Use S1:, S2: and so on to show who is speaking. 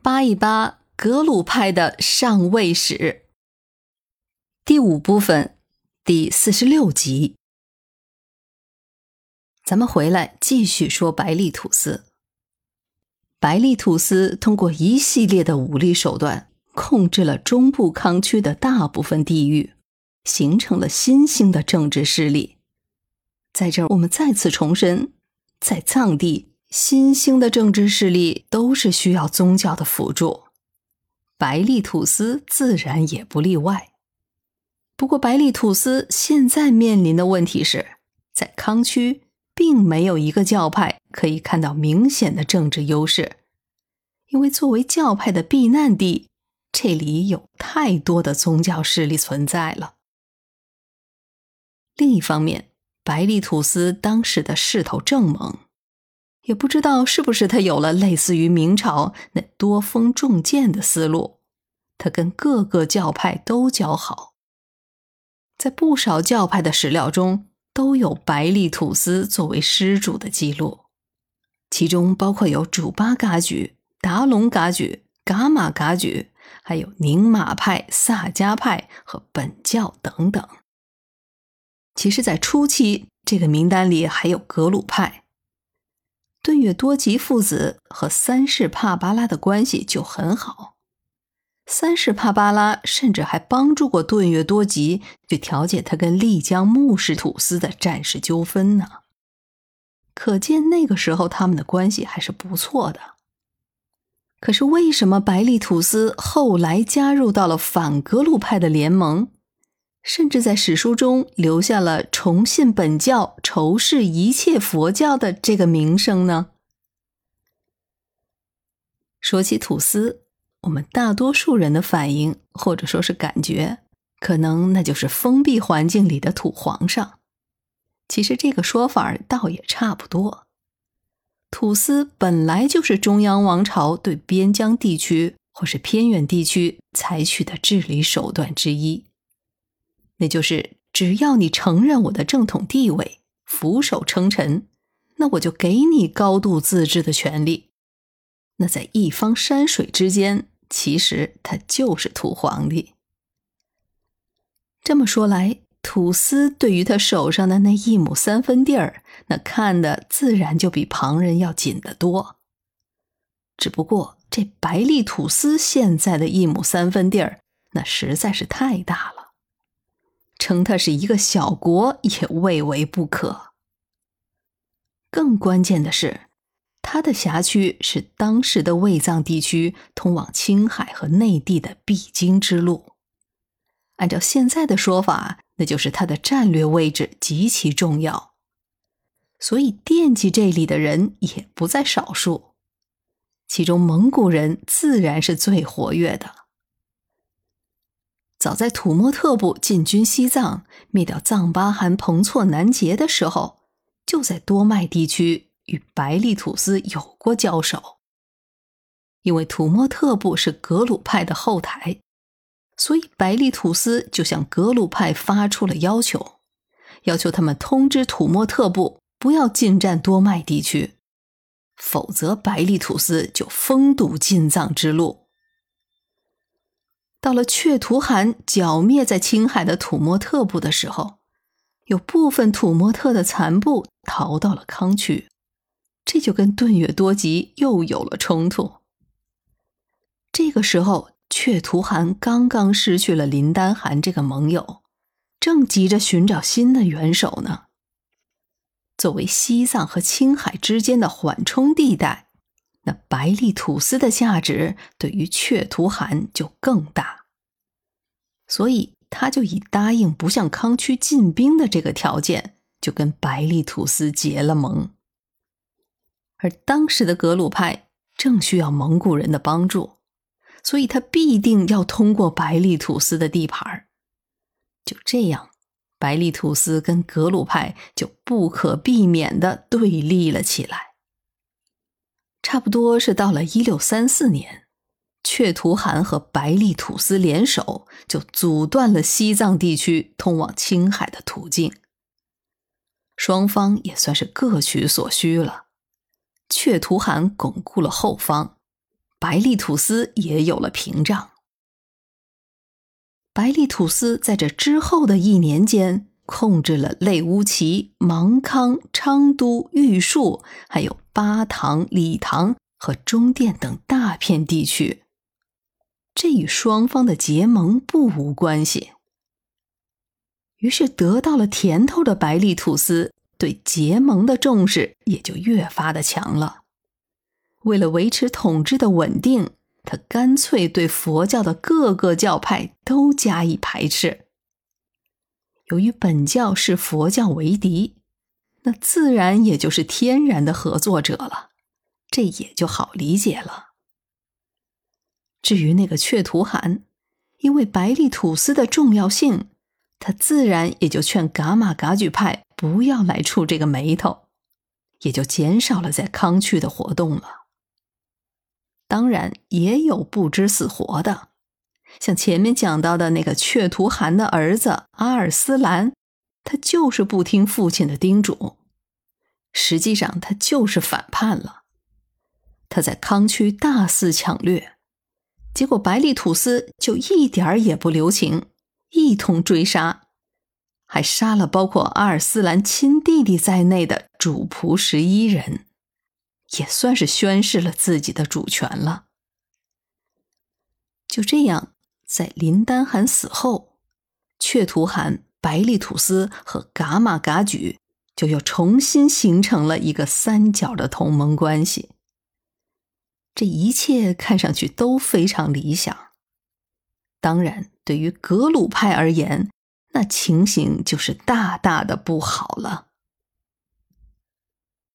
S1: 扒一扒格鲁派的上位史。第五部分，第四十六集。咱们回来继续说白利土司。白利土司通过一系列的武力手段，控制了中部康区的大部分地域，形成了新兴的政治势力。在这儿，我们再次重申，在藏地，新兴的政治势力都是需要宗教的辅助，白利土司自然也不例外。不过，白利土司现在面临的问题是在康区。并没有一个教派可以看到明显的政治优势，因为作为教派的避难地，这里有太多的宗教势力存在了。另一方面，白利土司当时的势头正猛，也不知道是不是他有了类似于明朝那多锋重剑的思路，他跟各个教派都交好，在不少教派的史料中。都有白利土司作为施主的记录，其中包括有主巴噶举、达隆噶举、噶玛噶举，还有宁玛派、萨迦派和本教等等。其实，在初期，这个名单里还有格鲁派。顿月多吉父子和三世帕巴拉的关系就很好。三世帕巴拉甚至还帮助过顿月多吉去调解他跟丽江木氏土司的战事纠纷呢，可见那个时候他们的关系还是不错的。可是为什么白利土司后来加入到了反格鲁派的联盟，甚至在史书中留下了崇信本教、仇视一切佛教的这个名声呢？说起土司。我们大多数人的反应，或者说是感觉，可能那就是封闭环境里的土皇上。其实这个说法倒也差不多。土司本来就是中央王朝对边疆地区或是偏远地区采取的治理手段之一，那就是只要你承认我的正统地位，俯首称臣，那我就给你高度自治的权利。那在一方山水之间，其实他就是土皇帝。这么说来，土司对于他手上的那一亩三分地儿，那看的自然就比旁人要紧得多。只不过这白利土司现在的一亩三分地儿，那实在是太大了，称他是一个小国也未为不可。更关键的是。它的辖区是当时的卫藏地区通往青海和内地的必经之路。按照现在的说法，那就是它的战略位置极其重要，所以惦记这里的人也不在少数。其中蒙古人自然是最活跃的。早在土默特部进军西藏、灭掉藏巴汗彭措南杰的时候，就在多麦地区。与白利土司有过交手，因为土默特部是格鲁派的后台，所以白利土司就向格鲁派发出了要求，要求他们通知土默特部不要进占多麦地区，否则白利土司就封堵进藏之路。到了却图汗剿灭在青海的土默特部的时候，有部分土默特的残部逃到了康区。这就跟顿月多吉又有了冲突。这个时候，却图汗刚刚失去了林丹汗这个盟友，正急着寻找新的元首呢。作为西藏和青海之间的缓冲地带，那白利土司的价值对于却图汗就更大，所以他就以答应不向康区进兵的这个条件，就跟白利土司结了盟。而当时的格鲁派正需要蒙古人的帮助，所以他必定要通过白利土司的地盘就这样，白利土司跟格鲁派就不可避免的对立了起来。差不多是到了一六三四年，却图汗和白利土司联手，就阻断了西藏地区通往青海的途径。双方也算是各取所需了。却图汗巩固了后方，白利土司也有了屏障。白利土司在这之后的一年间，控制了类乌齐、芒康、昌都、玉树，还有巴塘、理塘和中甸等大片地区。这与双方的结盟不无关系。于是，得到了甜头的白利土司对结盟的重视也就越发的强了。为了维持统治的稳定。他干脆对佛教的各个教派都加以排斥。由于本教视佛教为敌，那自然也就是天然的合作者了，这也就好理解了。至于那个却图罕，因为白利土司的重要性，他自然也就劝噶玛噶举派不要来触这个霉头，也就减少了在康区的活动了。当然也有不知死活的，像前面讲到的那个却图汗的儿子阿尔斯兰，他就是不听父亲的叮嘱，实际上他就是反叛了。他在康区大肆抢掠，结果白利土司就一点儿也不留情，一通追杀，还杀了包括阿尔斯兰亲弟弟在内的主仆十一人。也算是宣示了自己的主权了。就这样，在林丹汗死后，却图汗、白利土司和噶玛噶举就又重新形成了一个三角的同盟关系。这一切看上去都非常理想。当然，对于格鲁派而言，那情形就是大大的不好了。